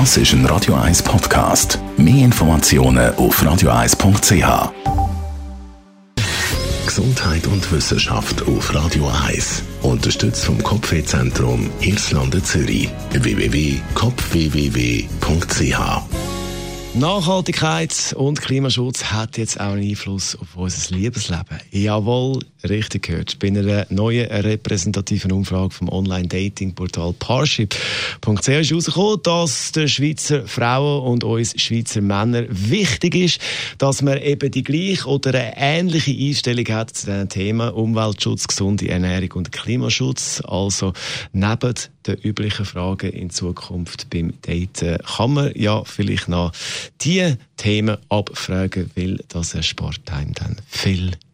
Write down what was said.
Das ist ein Radio 1 Podcast. Mehr Informationen auf radio1.ch. Gesundheit und Wissenschaft auf Radio 1. Unterstützt vom Kopfwehzentrum Irlande Zürich. www.kopfwww.ch Nachhaltigkeit und Klimaschutz hat jetzt auch einen Einfluss auf unser Liebesleben. Jawohl, richtig gehört. Bei einer neuen repräsentativen Umfrage vom Online-Dating-Portal Parship.ch ist herausgekommen, dass den Schweizer Frauen und uns Schweizer Männer wichtig ist, dass man eben die gleiche oder eine ähnliche Einstellung hat zu den Themen Umweltschutz, gesunde Ernährung und Klimaschutz. Also neben den üblichen Fragen in Zukunft beim Daten kann man ja vielleicht noch die Themen abfragen, weil das erspart einem dann viel